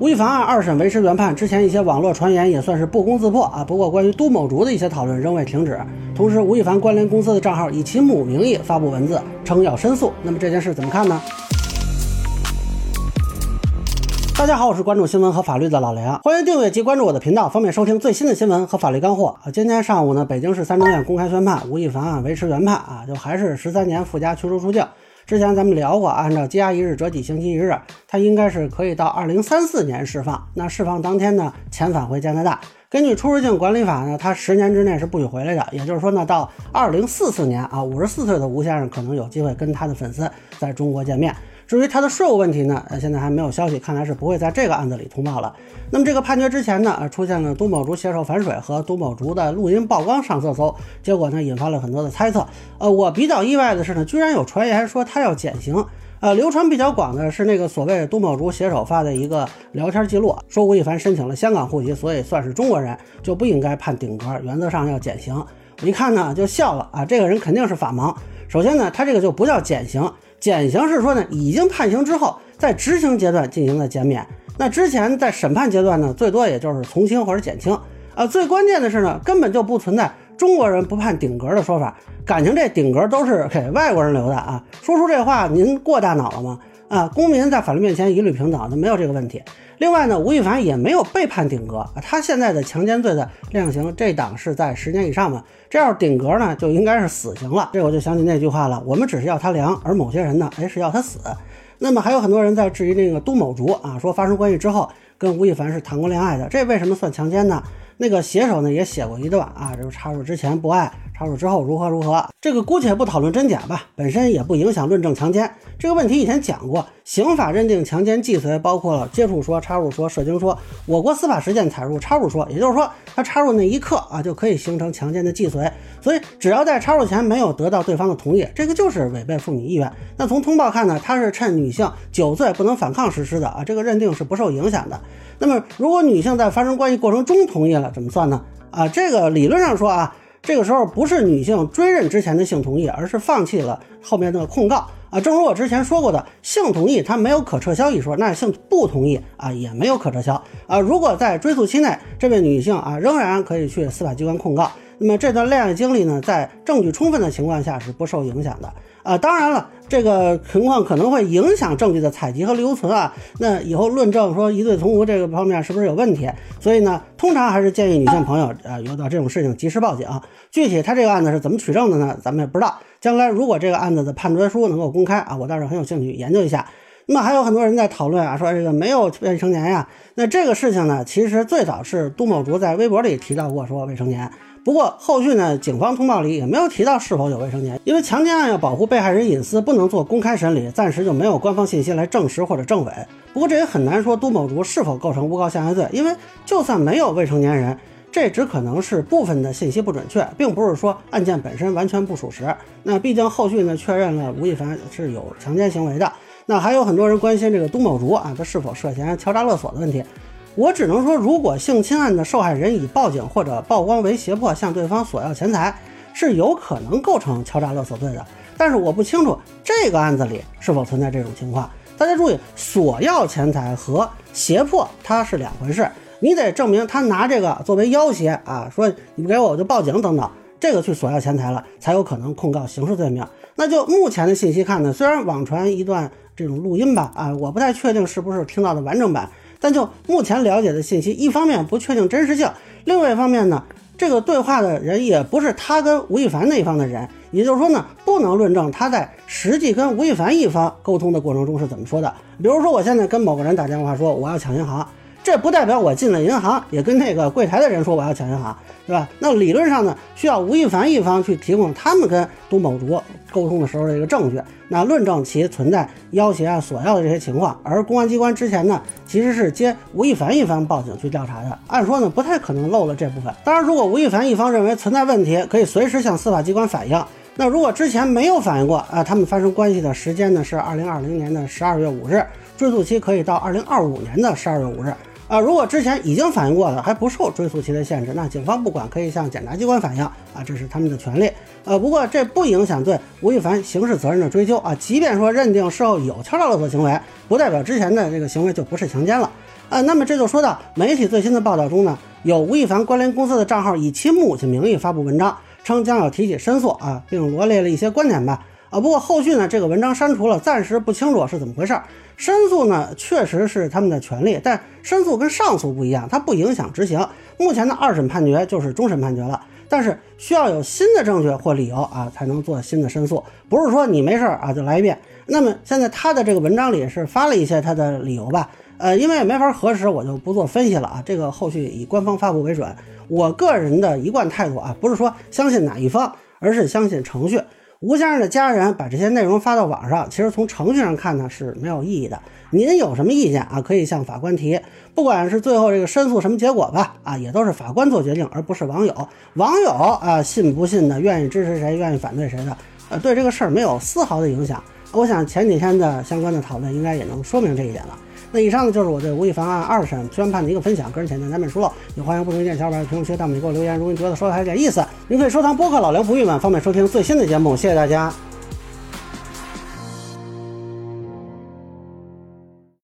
吴亦凡案二审维持原判，之前一些网络传言也算是不攻自破啊。不过关于都某竹的一些讨论仍未停止。同时，吴亦凡关联公司的账号以其母名义发布文字，称要申诉。那么这件事怎么看呢？大家好，我是关注新闻和法律的老梁，欢迎订阅及关注我的频道，方便收听最新的新闻和法律干货啊。今天上午呢，北京市三中院公开宣判，吴亦凡案维持原判啊，就还是十三年附加驱逐出境。之前咱们聊过，按照羁押一日折抵刑期一日，他应该是可以到二零三四年释放。那释放当天呢，遣返回加拿大。根据出入境管理法呢，他十年之内是不许回来的。也就是说呢，到二零四四年啊，五十四岁的吴先生可能有机会跟他的粉丝在中国见面。至于他的税务问题呢，呃，现在还没有消息，看来是不会在这个案子里通报了。那么这个判决之前呢，呃，出现了都某竹携手反水和都某竹的录音曝光上热搜，结果呢，引发了很多的猜测。呃，我比较意外的是呢，居然有传言说他要减刑。呃，流传比较广的是那个所谓都某竹携手发的一个聊天记录，说吴亦凡申请了香港户籍，所以算是中国人，就不应该判顶格，原则上要减刑。一看呢，就笑了啊，这个人肯定是法盲。首先呢，他这个就不叫减刑。减刑是说呢，已经判刑之后，在执行阶段进行的减免。那之前在审判阶段呢，最多也就是从轻或者减轻。啊，最关键的是呢，根本就不存在中国人不判顶格的说法。感情这顶格都是给外国人留的啊！说出这话，您过大脑了吗？啊，公民在法律面前一律平等，那没有这个问题。另外呢，吴亦凡也没有被判顶格，他现在的强奸罪的量刑这档是在十年以上嘛？这要是顶格呢，就应该是死刑了。这我就想起那句话了，我们只是要他凉，而某些人呢，哎是要他死。那么还有很多人在质疑那个都某竹啊，说发生关系之后跟吴亦凡是谈过恋爱的，这为什么算强奸呢？那个写手呢也写过一段啊，就是插入之前不爱。插入之后如何如何？这个姑且不讨论真假吧，本身也不影响论证强奸这个问题。以前讲过，刑法认定强奸既遂包括了接触说、插入说、射精说。我国司法实践采入插入说，也就是说，他插入那一刻啊，就可以形成强奸的既遂。所以，只要在插入前没有得到对方的同意，这个就是违背妇女意愿。那从通报看呢，他是趁女性酒醉不能反抗实施的啊，这个认定是不受影响的。那么，如果女性在发生关系过程中同意了，怎么算呢？啊，这个理论上说啊。这个时候不是女性追认之前的性同意，而是放弃了后面的控告啊。正如我之前说过的，性同意它没有可撤销一说，那性不同意啊也没有可撤销啊。如果在追诉期内，这位女性啊仍然可以去司法机关控告，那么这段恋爱经历呢，在证据充分的情况下是不受影响的。啊，当然了，这个情况可能会影响证据的采集和留存啊。那以后论证说疑罪从无这个方面是不是有问题？所以呢，通常还是建议女性朋友啊，遇到这种事情及时报警。具体他这个案子是怎么取证的呢？咱们也不知道。将来如果这个案子的判决书能够公开啊，我倒是很有兴趣研究一下。那么还有很多人在讨论啊，说这个没有未成年呀。那这个事情呢，其实最早是都某竹在微博里提到过说未成年。不过后续呢，警方通报里也没有提到是否有未成年，因为强奸案要保护被害人隐私，不能做公开审理，暂时就没有官方信息来证实或者证伪。不过这也很难说都某竹是否构成诬告陷害罪，因为就算没有未成年人，这只可能是部分的信息不准确，并不是说案件本身完全不属实。那毕竟后续呢，确认了吴亦凡是有强奸行为的。那还有很多人关心这个都某竹啊，他是否涉嫌敲诈勒索的问题。我只能说，如果性侵案的受害人以报警或者曝光为胁迫向对方索要钱财，是有可能构成敲诈勒索罪的。但是我不清楚这个案子里是否存在这种情况。大家注意，索要钱财和胁迫它是两回事，你得证明他拿这个作为要挟啊，说你不给我我就报警等等，这个去索要钱财了，才有可能控告刑事罪名。那就目前的信息看呢，虽然网传一段这种录音吧，啊，我不太确定是不是听到的完整版。但就目前了解的信息，一方面不确定真实性，另外一方面呢，这个对话的人也不是他跟吴亦凡那一方的人，也就是说呢，不能论证他在实际跟吴亦凡一方沟通的过程中是怎么说的。比如说，我现在跟某个人打电话说我要抢银行。这不代表我进了银行也跟那个柜台的人说我要抢银行，对吧？那理论上呢，需要吴亦凡一方去提供他们跟都某竹沟通的时候的一个证据，那论证其存在要挟啊、索要的这些情况。而公安机关之前呢，其实是接吴亦凡一方报警去调查的，按说呢不太可能漏了这部分。当然，如果吴亦凡一方认为存在问题，可以随时向司法机关反映。那如果之前没有反映过啊，他们发生关系的时间呢是二零二零年的十二月五日，追诉期可以到二零二五年的十二月五日。啊，如果之前已经反映过了，还不受追诉期的限制，那警方不管可以向检察机关反映啊，这是他们的权利。呃，不过这不影响对吴亦凡刑事责任的追究啊。即便说认定事后有敲诈勒索行为，不代表之前的这个行为就不是强奸了。啊，那么这就说到媒体最新的报道中呢，有吴亦凡关联公司的账号以其母亲名义发布文章，称将要提起申诉啊，并罗列了一些观点吧。啊，不过后续呢，这个文章删除了，暂时不清楚是怎么回事。申诉呢，确实是他们的权利，但申诉跟上诉不一样，它不影响执行。目前的二审判决就是终审判决了，但是需要有新的证据或理由啊，才能做新的申诉，不是说你没事啊就来一遍。那么现在他的这个文章里是发了一些他的理由吧？呃，因为没法核实，我就不做分析了啊。这个后续以官方发布为准。我个人的一贯态度啊，不是说相信哪一方，而是相信程序。吴先生的家人把这些内容发到网上，其实从程序上看呢是没有意义的。您有什么意见啊？可以向法官提。不管是最后这个申诉什么结果吧，啊，也都是法官做决定，而不是网友。网友啊，信不信的，愿意支持谁，愿意反对谁的，呃，对这个事儿没有丝毫的影响。我想前几天的相关的讨论应该也能说明这一点了。那以上呢就是我对吴亦凡案二审宣判的一个分享，个人浅见难免疏漏，也欢迎不同意见小伙伴在评论区、弹幕里给我留言。如果你觉得说的还有点意思，您可以收藏播客老梁不郁闷，方便收听最新的节目。谢谢大家。